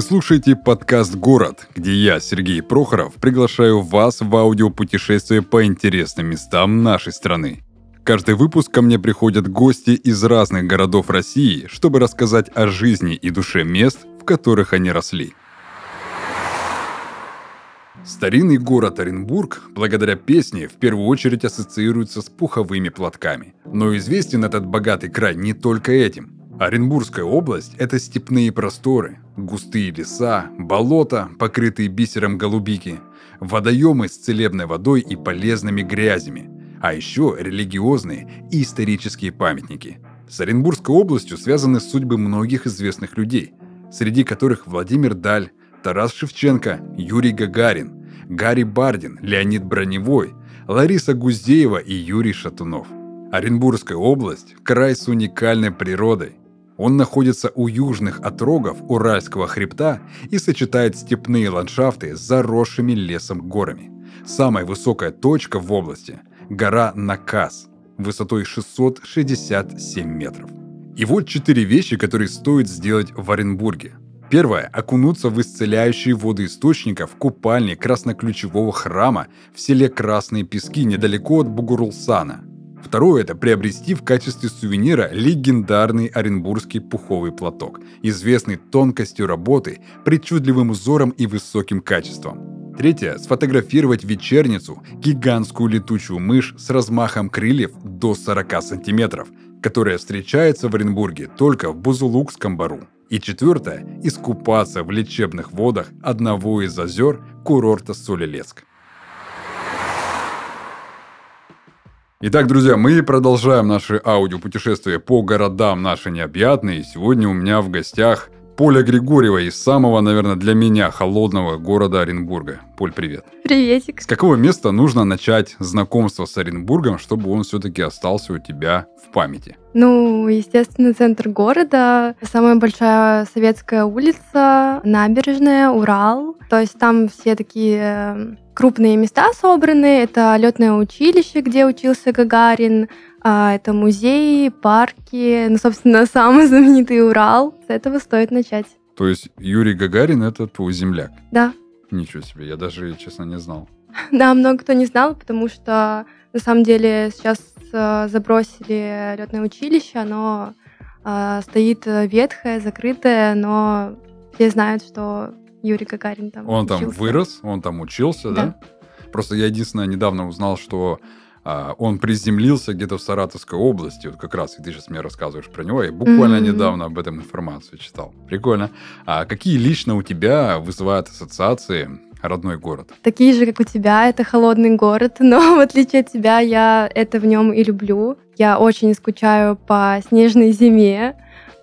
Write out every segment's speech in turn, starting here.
Вы слушаете подкаст «Город», где я, Сергей Прохоров, приглашаю вас в аудиопутешествие по интересным местам нашей страны. Каждый выпуск ко мне приходят гости из разных городов России, чтобы рассказать о жизни и душе мест, в которых они росли. Старинный город Оренбург, благодаря песне, в первую очередь ассоциируется с пуховыми платками. Но известен этот богатый край не только этим – Оренбургская область – это степные просторы, густые леса, болота, покрытые бисером голубики, водоемы с целебной водой и полезными грязями, а еще религиозные и исторические памятники. С Оренбургской областью связаны судьбы многих известных людей, среди которых Владимир Даль, Тарас Шевченко, Юрий Гагарин, Гарри Бардин, Леонид Броневой, Лариса Гуздеева и Юрий Шатунов. Оренбургская область – край с уникальной природой, он находится у южных отрогов Уральского хребта и сочетает степные ландшафты с заросшими лесом горами. Самая высокая точка в области – гора Накас, высотой 667 метров. И вот четыре вещи, которые стоит сделать в Оренбурге. Первое – окунуться в исцеляющие воды источников купальни красноключевого храма в селе Красные Пески недалеко от Бугурлсана – Второе – это приобрести в качестве сувенира легендарный оренбургский пуховый платок, известный тонкостью работы, причудливым узором и высоким качеством. Третье – сфотографировать вечерницу, гигантскую летучую мышь с размахом крыльев до 40 сантиметров, которая встречается в Оренбурге только в Бузулукском бару. И четвертое – искупаться в лечебных водах одного из озер курорта Солилецк. Итак, друзья, мы продолжаем наше аудиопутешествие по городам наши необъятные. Сегодня у меня в гостях Поля Григорьева из самого, наверное, для меня холодного города Оренбурга. Поль, привет. Приветик. С какого места нужно начать знакомство с Оренбургом, чтобы он все-таки остался у тебя в памяти? Ну, естественно, центр города, самая большая советская улица, набережная, Урал. То есть там все такие крупные места собраны. Это летное училище, где учился Гагарин, а, это музеи, парки, ну, собственно, самый знаменитый Урал. С этого стоит начать. То есть Юрий Гагарин — это твой земляк? Да. Ничего себе, я даже, честно, не знал. Да, много кто не знал, потому что на самом деле сейчас а, забросили летное училище, оно а, стоит ветхое, закрытое, но все знают, что Юрий Гагарин там Он учился. там вырос, он там учился, да? Да. Просто я единственное недавно узнал, что а, он приземлился где-то в Саратовской области, вот как раз, и ты сейчас мне рассказываешь про него, я буквально Мгм. недавно об этом информацию читал. Прикольно. А какие лично у тебя вызывают ассоциации родной город? Такие же, как у тебя, это холодный город, но в отличие от тебя я это в нем и люблю. Я очень скучаю по снежной зиме,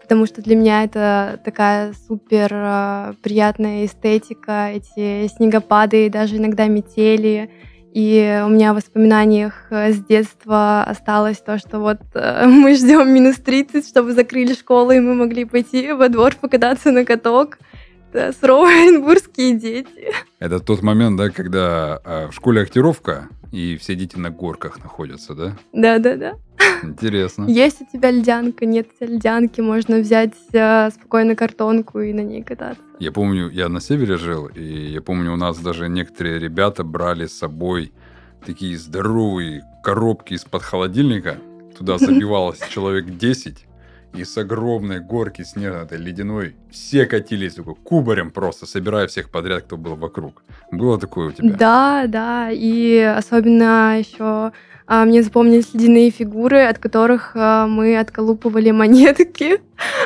потому что для меня это такая супер э, приятная эстетика, эти снегопады, даже иногда метели. И у меня в воспоминаниях э, с детства осталось то, что вот э, мы ждем минус 30, чтобы закрыли школу, и мы могли пойти во двор покататься на каток. Это суровые оренбургские дети. Это тот момент, да, когда а, в школе актировка, и все дети на горках находятся, да? Да-да-да. Интересно. Есть у тебя льдянка, нет у тебя льдянки, можно взять э, спокойно картонку и на ней кататься. Я помню, я на севере жил, и я помню, у нас даже некоторые ребята брали с собой такие здоровые коробки из-под холодильника. Туда забивалось человек 10, и с огромной горки снежной, этой ледяной, все катились такой кубарем просто, собирая всех подряд, кто был вокруг. Было такое у тебя? Да, да, и особенно еще мне запомнились ледяные фигуры, от которых а, мы отколупывали монетки.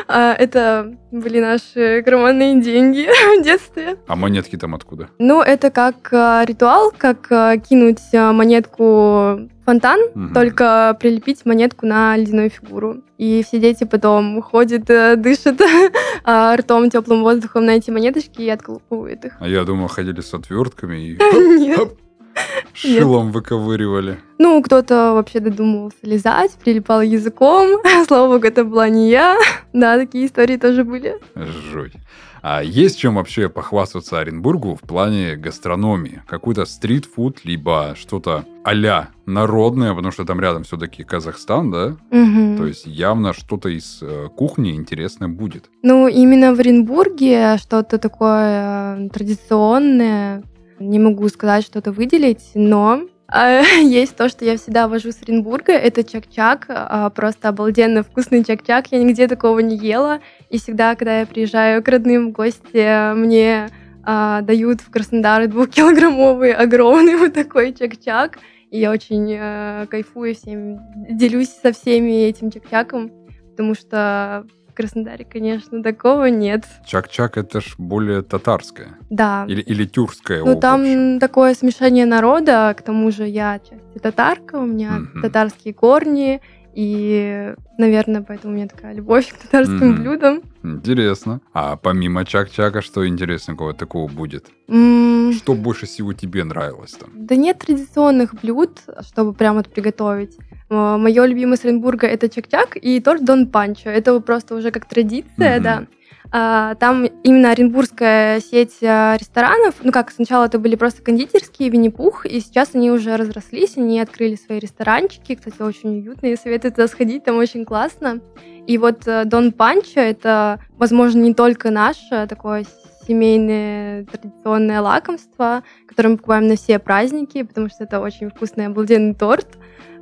А, это были наши карманные деньги в детстве. А монетки там откуда? Ну, это как а, ритуал, как а, кинуть а, монетку в фонтан, Мгм. только прилепить монетку на ледяную фигуру. И все дети потом ходят, э, дышат а, ртом теплым воздухом на эти монеточки и отколупывают их. А я думал, ходили с отвертками и Нет. шилом выковыривали. Ну, кто-то вообще додумывался лизать, прилипал языком. Слава богу, это была не я. Да, такие истории тоже были. Жуть. А есть чем вообще похвастаться Оренбургу в плане гастрономии? Какой-то стритфуд, либо что-то а народное, потому что там рядом все-таки Казахстан, да? Мгм. То есть явно что-то из э, кухни интересное будет. Ну, именно в Оренбурге что-то такое э, традиционное, не могу сказать, что-то выделить, но а, есть то, что я всегда вожу с Оренбурга, это чак-чак, а, просто обалденно вкусный чак-чак, я нигде такого не ела, и всегда, когда я приезжаю к родным в гости, мне а, дают в Краснодар двухкилограммовый огромный вот такой чак-чак, и я очень э, кайфую всем, делюсь со всеми этим чак-чаком, потому что Краснодаре, конечно, такого нет. Чак-чак это ж более татарское. Да. Или, или тюркское. Ну, о, там такое смешение народа, к тому же я отчасти татарка, у меня Мгм. татарские корни, и, наверное, поэтому у меня такая любовь к татарским Мгм. блюдам. Интересно. А помимо чак-чака, что интересненького такого будет? М, Что больше всего тебе нравилось там? Да нет традиционных блюд, чтобы прям вот приготовить. Мое любимое с Оренбурга это чак-чак и торт Дон Панчо. Это просто уже как традиция, да. А, Там именно оренбургская сеть а, ресторанов, ну как, сначала это были просто кондитерские, Винни-Пух, и сейчас они уже разрослись, они открыли свои ресторанчики, кстати, очень уютные, советую туда сходить, там очень классно. И вот э, Дон Панчо — это, возможно, не только наше такое семейное традиционное лакомство, которое мы покупаем на все праздники, потому что это очень вкусный, обалденный торт.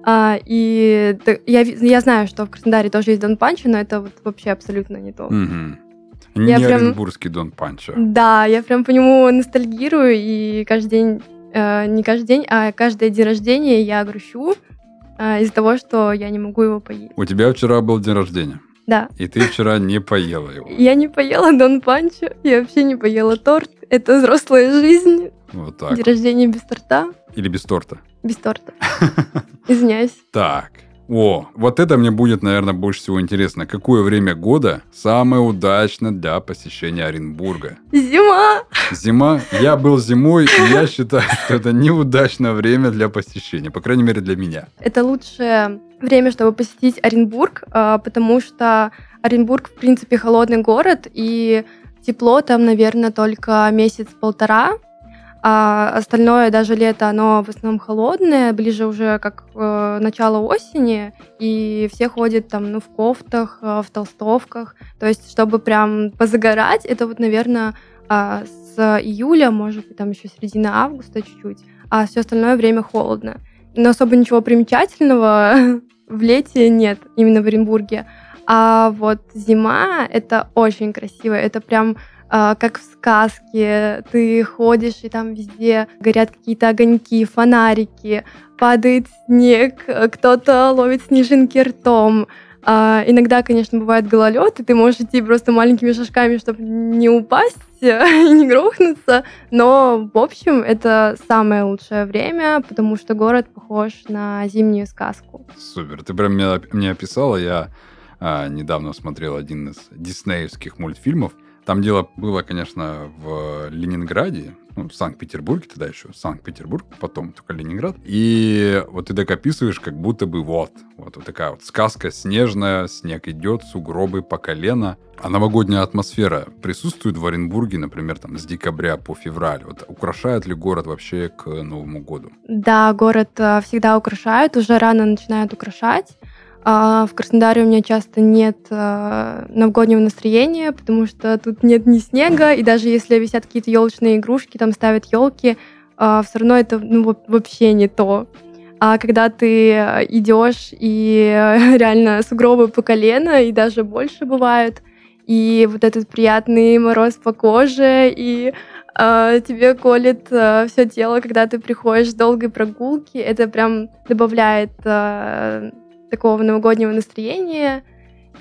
А, и я, я знаю, что в Краснодаре тоже есть Дон Панчо, но это вот вообще абсолютно не то. Я Не прям- оренбургский Дон Панчо. Да, я прям по нему ностальгирую, и каждый день, э, не каждый день, а каждый день рождения я грущу э, из-за того, что я не могу его поесть. У тебя вчера был день рождения, Да, и ты вчера не поела его. я не поела Дон Панчо, я вообще не поела торт. Это взрослая жизнь, Вот так. день рождения без торта, Или без торта. без торта. Извиняюсь. Так. О, вот это мне будет, наверное, больше всего интересно. Какое время года самое удачно для посещения Оренбурга? Зима! Зима. Я был зимой, и я считаю, что это неудачное время для посещения. По крайней мере, для меня. Это лучшее время, чтобы посетить Оренбург, а, потому что Оренбург, в принципе, холодный город, и тепло там, наверное, только месяц-полтора, а остальное, даже лето, оно в основном холодное, ближе уже как э, начало осени, и все ходят там, ну, в кофтах, э, в толстовках, то есть, чтобы прям позагорать, это вот, наверное, а, с июля, может быть, там еще середина августа чуть-чуть, а все остальное время холодно. Но особо ничего примечательного в лете нет, именно в Оренбурге. А вот зима — это очень красиво, это прям а, как в сказке. Ты ходишь, и там везде горят какие-то огоньки, фонарики, падает снег, кто-то ловит снежинки ртом. А, иногда, конечно, бывает гололед, и ты можешь идти просто маленькими шажками, чтобы не упасть и не грохнуться. Но, в общем, это самое лучшее время, потому что город похож на зимнюю сказку. Супер. Ты прям меня, мне описала. Я а, недавно смотрел один из диснеевских мультфильмов. Там дело было, конечно, в Ленинграде, ну, Санкт-Петербурге тогда еще, Санкт-Петербург, потом только Ленинград. И вот ты так описываешь, как будто бы вот, вот, вот такая вот сказка снежная, снег идет, сугробы по колено. А новогодняя атмосфера присутствует в Оренбурге, например, там с декабря по февраль? Вот украшает ли город вообще к Новому году? Да, город э, всегда украшают, уже рано начинают украшать. А в Краснодаре у меня часто нет э, новогоднего настроения, потому что тут нет ни снега, и даже если висят какие-то елочные игрушки, там ставят елки, все равно это ну, во- вообще не то. А когда ты э, идешь, и э, реально сугробы по колено, и даже больше бывают, и вот этот приятный мороз по коже, и э, тебе колет все тело, когда ты приходишь с долгой прогулки, это прям добавляет э, такого новогоднего настроения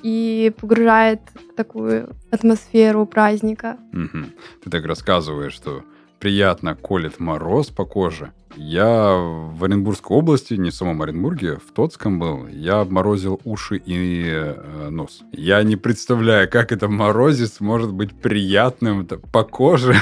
и погружает в такую атмосферу праздника. Мгм. Ты так рассказываешь, что приятно колет мороз по коже. Я в Оренбургской области, не в самом Оренбурге, в Тотском был. Я обморозил уши и э, нос. Я не представляю, как это морозец может быть приятным по коже.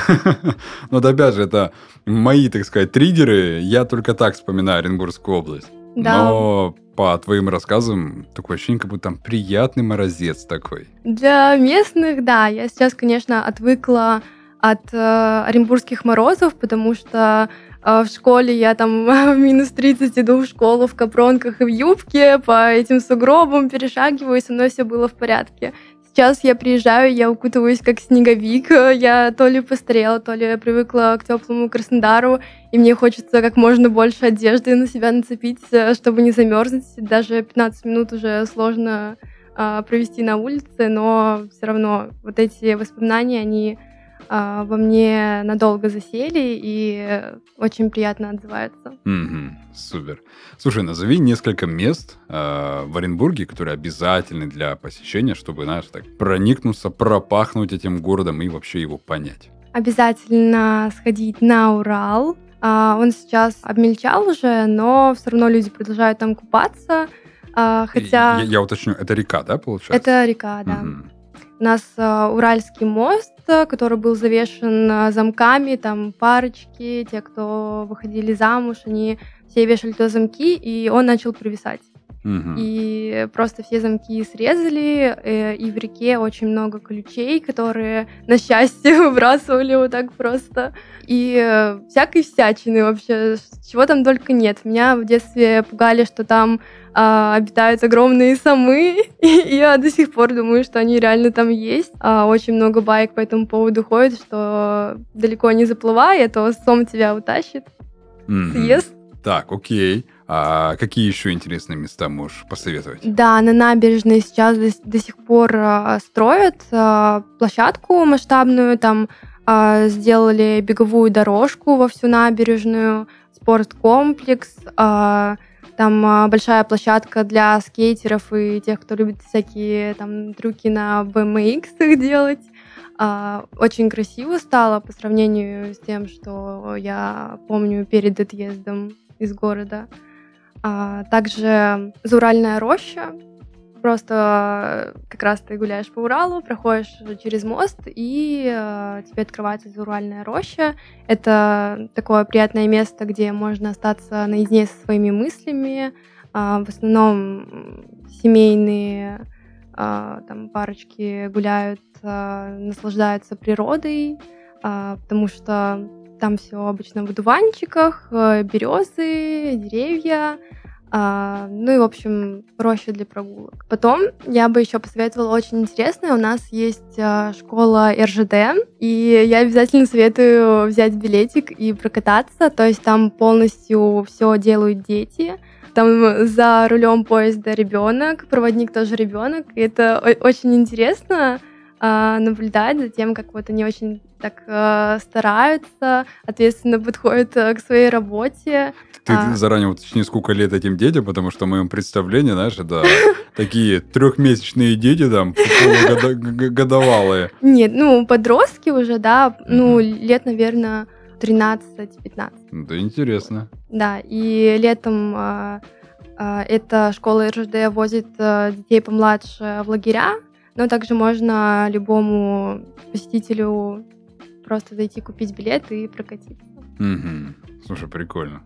Но опять же, это мои, так сказать, триггеры. Я только так вспоминаю Оренбургскую область. Да. Но по твоим рассказам такое ощущение, как будто там приятный морозец такой. Для местных, да. Я сейчас, конечно, отвыкла от э, оренбургских морозов, потому что э, в школе я там в минус 30 иду в школу в капронках и в юбке, по этим сугробам перешагиваю, и со мной все было в порядке. Сейчас я приезжаю, я укутываюсь как снеговик. Я то ли постарела, то ли привыкла к теплому Краснодару, и мне хочется как можно больше одежды на себя нацепить, э, чтобы не замерзнуть. Даже 15 минут уже сложно э, провести на улице, но все равно вот эти воспоминания, они во мне надолго засели и очень приятно отзываются. Мгм. супер. Слушай, назови несколько мест э, в Оренбурге, которые обязательны для посещения, чтобы, знаешь, так проникнуться, пропахнуть этим городом и вообще его понять. Обязательно сходить на Урал. А, Он сейчас обмельчал уже, но все равно люди продолжают там купаться. А, Хотя Я, я уточню, это река, да, получается? это река, да. Мгм. У нас а, Уральский мост, а, который был завешен а, замками, там парочки, те, кто выходили замуж, они все вешали туда замки, и он начал провисать. И просто все замки срезали, э, и в реке очень много ключей, которые, на счастье, выбрасывали вот так просто. И э, всякой всячины вообще, чего там только нет. Меня в детстве пугали, что там а, обитают огромные самы, и я до сих пор думаю, что они реально там есть. А, очень много байк по этому поводу ходит, что далеко не заплывай, а то сом тебя утащит, съест. Так, окей. А какие еще интересные места можешь посоветовать? Да, на набережной сейчас до, до сих пор а, строят а, площадку масштабную, там а, сделали беговую дорожку во всю набережную, спорткомплекс, а, там а, большая площадка для скейтеров и тех, кто любит всякие там трюки на BMX делать. А, очень красиво стало по сравнению с тем, что я помню перед отъездом из города. А, также Зауральная роща. Просто э, как раз ты гуляешь по Уралу, проходишь через мост, и э, тебе открывается Зауральная роща. Это такое приятное место, где можно остаться наедине со своими мыслями. А, в основном семейные а, там парочки гуляют, наслаждаются природой, потому что там все обычно в одуванчиках, э, березы, деревья, а, ну и, в общем, роща для прогулок. Потом я бы еще посоветовала очень интересное. У нас есть а, школа РЖД, и я обязательно советую взять билетик и прокататься. То есть там полностью все делают дети. Там за рулем поезда ребенок, проводник тоже ребенок. И это очень интересно а, наблюдать за тем, как вот они очень так а, стараются, ответственно подходят а, к своей работе. Ты А. заранее уточни, сколько лет этим детям, потому что в моем представлении, знаешь, это такие трехмесячные дети там, полугодовалые. Нет, ну, подростки уже, да, ну, лет, наверное, 13-15. Да, интересно. Да, и летом а, а, эта школа РЖД возит а, детей помладше в лагеря, но также можно любому посетителю просто зайти купить билет и прокатиться. Мгм. Слушай, прикольно.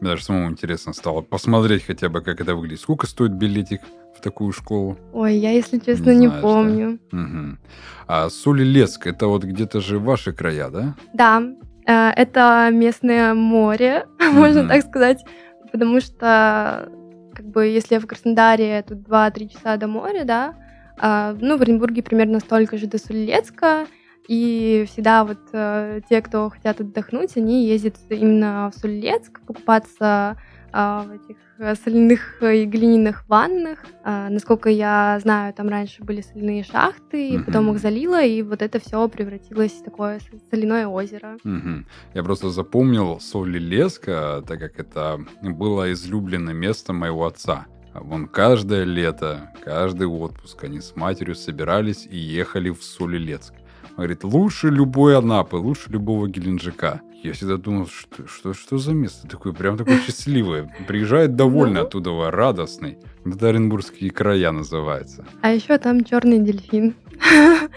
Мне даже самому интересно стало посмотреть хотя бы, как это выглядит. Сколько стоит билетик в такую школу? Ой, я, если честно, Не не, знаешь, да? помню. Мгм. А Солилецк, это вот где-то же ваши края, да? Да, э, это местное море, можно Мгм. так сказать, потому что, как бы, если в Краснодаре тут 2-3 часа до моря, да, а, ну, в Оренбурге примерно столько же до Солилецка, и всегда вот э, те, кто хотят отдохнуть, они ездят именно в Солилецк, покупаться а, в этих э, соляных и глиняных ваннах. А, насколько я знаю, там раньше были соляные шахты, и потом Мгм. их залило, и вот это все превратилось в такое соляное озеро. Мгм. Я просто запомнил Солилецк, а, так как это было излюбленное место моего отца. Вон каждое лето, каждый отпуск они с матерью собирались и ехали в Солилецк. Говорит, лучше любой Анапы, лучше любого Геленджика. Я всегда думал, что, что, что за место такое, прям такое счастливое. Приезжает довольно Ну. оттуда, радостный. Это Оренбургские края называется. А еще там черный дельфин.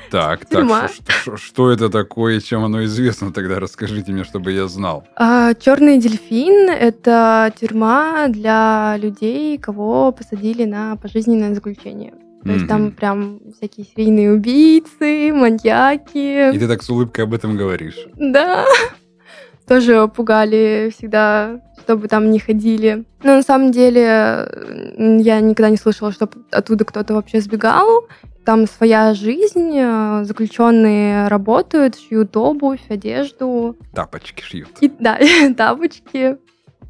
Так, так, что, что- что это такое чем оно известно тогда? Расскажите мне, чтобы я знал. черный дельфин это тюрьма для людей, кого посадили на пожизненное заключение. То есть там прям всякие серийные убийцы, маньяки. И ты так с улыбкой об этом говоришь. Да. Тоже пугали всегда, чтобы там не ходили. Но на самом деле я никогда не слышала, что оттуда кто-то вообще сбегал. Там своя жизнь, э, заключенные работают, шьют обувь, одежду. Тапочки шьют. И, да, тапочки.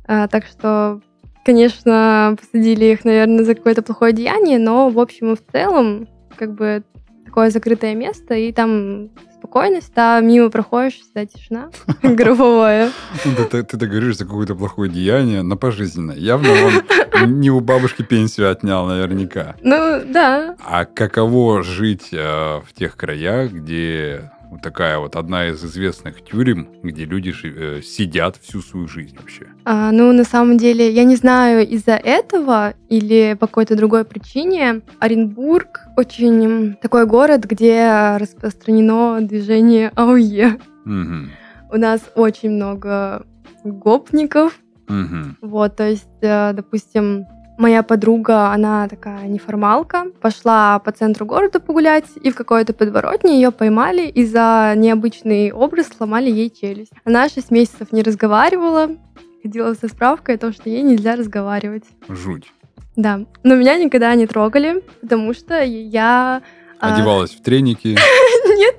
А, так что, конечно, посадили их, наверное, за какое-то плохое деяние, но в общем и в целом, как бы такое закрытое место, и там спокойность, да, мимо проходишь, всегда тишина гробовая. Ну, ты, так говоришь за какое-то плохое деяние на пожизненное. Явно он не у бабушки пенсию отнял наверняка. Ну, да. А каково жить э, в тех краях, где вот такая вот одна из известных тюрем, где люди э, сидят всю свою жизнь вообще? А, ну, на самом деле, я не знаю, из-за этого или по какой-то другой причине Оренбург очень такой город, где распространено движение АОЕ. Мгм. У нас очень много гопников, Мгм. Вот, то есть, э, допустим, моя подруга, она такая неформалка, пошла по центру города погулять, и в какой-то подворотне ее поймали, и за необычный образ сломали ей челюсть. Она 6 месяцев не разговаривала, ходила со справкой о том, что ей нельзя разговаривать. Жуть. Да, но меня никогда не трогали, потому что я... а, Одевалась в треники. Нет,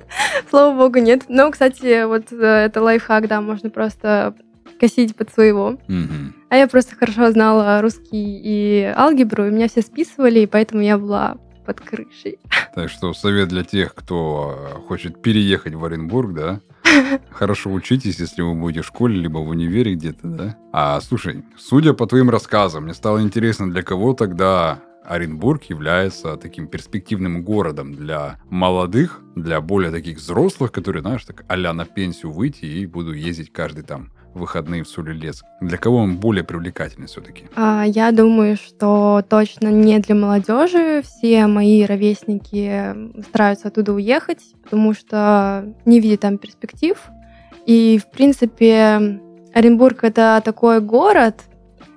слава богу, нет. Но, кстати, вот э, это лайфхак, да, можно просто косить под своего. Мгм. А я просто хорошо знала русский и алгебру, и меня все списывали, и поэтому я была под крышей. Так что совет для тех, кто э, хочет переехать в Оренбург, да? Хорошо учитесь, если вы будете в школе, либо в универе где-то, да? А, слушай, судя по твоим рассказам, мне стало интересно, для кого тогда Оренбург является таким перспективным городом для молодых, для более таких взрослых, которые, знаешь, так а на пенсию выйти и буду ездить каждый там выходные в Солилец. Для кого он более привлекательный все-таки? А, Я думаю, что точно не для молодежи. Все мои ровесники стараются оттуда уехать, потому что не видят там перспектив. И, в принципе, Оренбург — это такой город,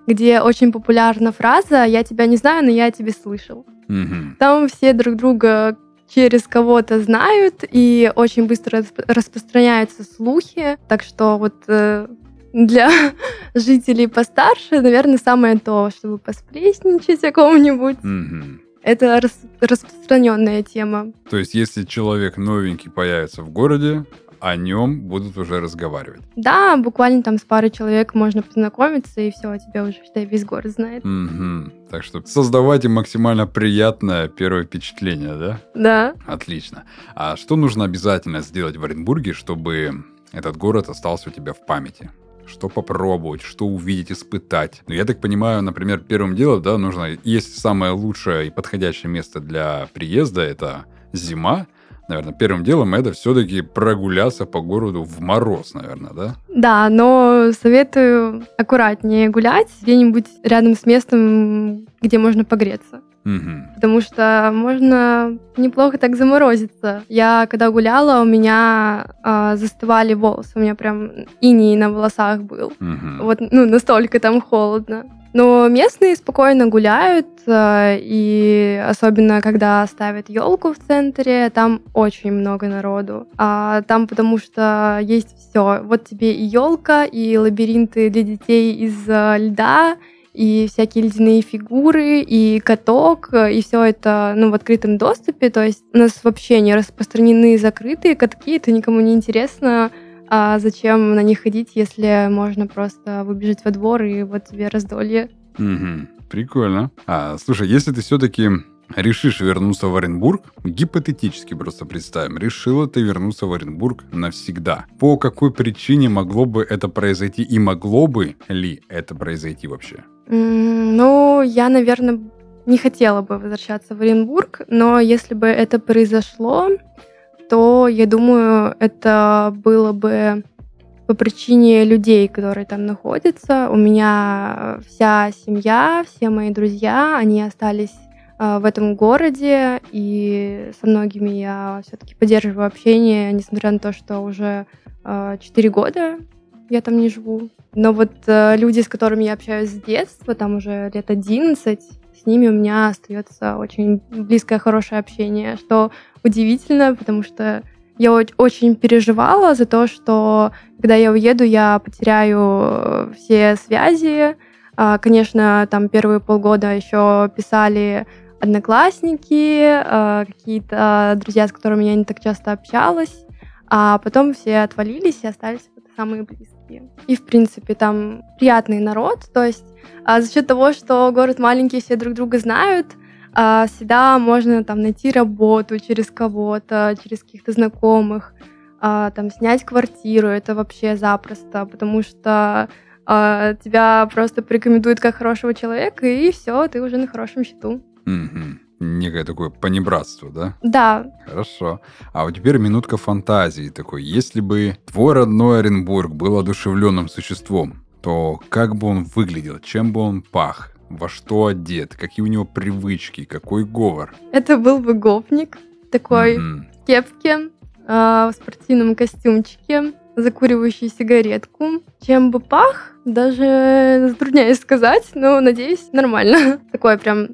где очень популярна фраза «я тебя не знаю, но я тебя слышал». Мгм. Там все друг друга через кого-то знают, и очень быстро расп- распространяются слухи. Так что вот э, для жителей постарше, наверное, самое то, чтобы посплетничать о ком-нибудь. Мгм. Это рас- распространенная тема. То есть, если человек новенький появится в городе, о нем будут уже разговаривать. Да, буквально там с парой человек можно познакомиться, и все, тебя уже, считай, весь город знает. Мгм. Так что создавайте максимально приятное первое впечатление, да? Да. Отлично. А что нужно обязательно сделать в Оренбурге, чтобы этот город остался у тебя в памяти? Что попробовать, что увидеть, испытать? Ну, я так понимаю, например, первым делом, да, нужно, есть самое лучшее и подходящее место для приезда, это зима. Наверное, первым делом это все-таки прогуляться по городу в мороз, наверное, да? Да, но советую аккуратнее гулять где-нибудь рядом с местом, где можно погреться. Мгм. потому что можно неплохо так заморозиться. Я когда гуляла, у меня а, застывали волосы, у меня прям иней на волосах был. Мгм. Вот, ну, настолько там холодно. Но местные спокойно гуляют, а, и особенно когда ставят елку в центре, там очень много народу. А там потому что есть все. Вот тебе и елка, и лабиринты для детей из а, льда, и всякие ледяные фигуры, и каток, и все это ну, в открытом доступе. То есть у нас вообще не распространены закрытые катки, это никому не интересно. А зачем на них ходить, если можно просто выбежать во двор и вот тебе раздолье? Мгм. Прикольно. А, слушай, если ты все-таки решишь вернуться в Оренбург, гипотетически просто представим, решила ты вернуться в Оренбург навсегда. По какой причине могло бы это произойти и могло бы ли это произойти вообще? Ну, я, наверное, не хотела бы возвращаться в Оренбург, но если бы это произошло, то я думаю, это было бы по причине людей, которые там находятся. У меня вся семья, все мои друзья, они остались э, в этом городе, и со многими я все-таки поддерживаю общение, несмотря на то, что уже э, 4 года я там не живу. Но вот э, люди, с которыми я общаюсь с детства, там уже лет 11, с ними у меня остается очень близкое, хорошее общение, что удивительно, потому что я очень переживала за то, что когда я уеду, я потеряю э, все связи. А, конечно, там первые полгода еще писали одноклассники, э, какие-то друзья, с которыми я не так часто общалась, а потом все отвалились и остались самые близкие. И, в принципе, там приятный народ, то есть а за счет того, что город маленький, все друг друга знают, а, всегда можно там найти работу через кого-то, через каких-то знакомых, а, там снять квартиру, это вообще запросто, потому что а, тебя просто порекомендуют как хорошего человека, и все, ты уже на хорошем счету. Угу некое такое понебратство, да? Да. Хорошо. А вот теперь минутка фантазии такой. Если бы твой родной Оренбург был одушевленным существом, то как бы он выглядел, чем бы он пах, во что одет, какие у него привычки, какой говор? Это был бы гопник, такой mm-hmm. в кепке, э, в спортивном костюмчике, закуривающий сигаретку. Чем бы пах, даже затрудняюсь сказать, но надеюсь, нормально. Такой прям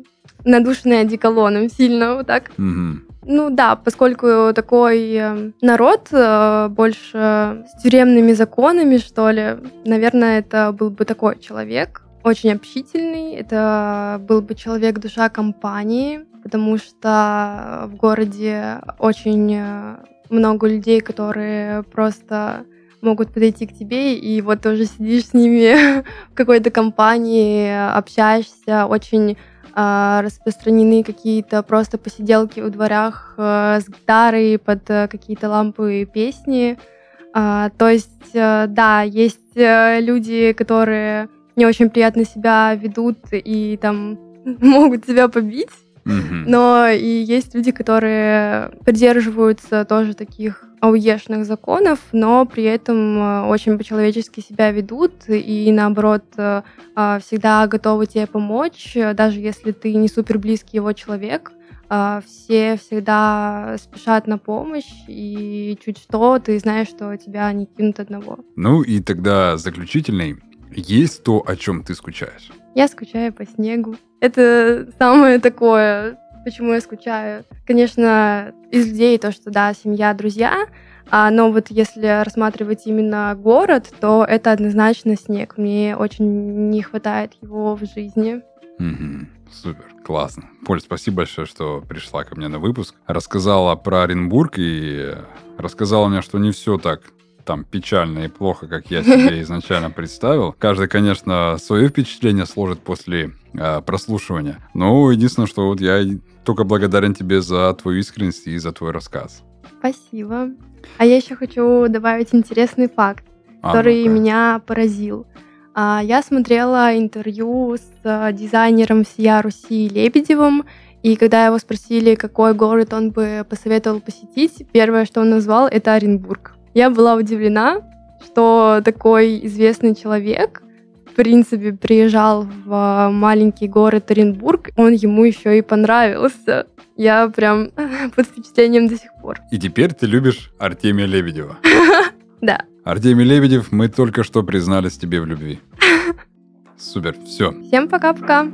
надушенный одеколоном сильно, вот так. Угу. Ну да, поскольку такой э, народ э, больше с тюремными законами, что ли, наверное, это был бы такой человек, очень общительный, это был бы человек душа компании, потому что в городе очень э, много людей, которые просто могут подойти к тебе, и вот тоже сидишь с ними в какой-то компании, общаешься, очень а, распространены какие-то просто посиделки в дворах э, с гитарой под э, какие-то лампы и песни. А, то есть, э, да, есть люди, которые не очень приятно себя ведут и там могут тебя побить. Но и есть люди, которые придерживаются тоже таких ауешных законов, но при этом э, очень по-человечески себя ведут и, наоборот, э, а, всегда готовы тебе помочь, даже если ты не супер близкий его человек. Все всегда спешат на помощь, и чуть что, ты знаешь, что тебя не кинут одного. Ну и тогда заключительный. Есть то, о чем ты скучаешь? Я скучаю по снегу. Это самое такое почему я скучаю. Конечно, из людей то, что да, семья, друзья, а, но вот если рассматривать именно город, то это однозначно снег. Мне очень не хватает его в жизни. Угу. Супер, классно. Поль, спасибо большое, что пришла ко мне на выпуск. Рассказала про Оренбург и рассказала мне, что не все так там печально и плохо, как я себе изначально представил. Каждый, конечно, свое впечатление сложит после э, прослушивания. Но единственное, что вот я только благодарен тебе за твою искренность и за твой рассказ. Спасибо. А я еще хочу добавить интересный факт, а, который ну меня поразил. А, я смотрела интервью с а, дизайнером всея Руси Лебедевым, и когда его спросили, какой город он бы посоветовал посетить, первое, что он назвал, это Оренбург. Я была удивлена, что такой известный человек в принципе, приезжал в а, маленький город Оренбург, он ему еще и понравился. Я прям под впечатлением до сих пор. И теперь ты любишь Артемия Лебедева. Да. Артемий Лебедев, мы только что признались тебе в любви. Супер, все. Всем пока-пока.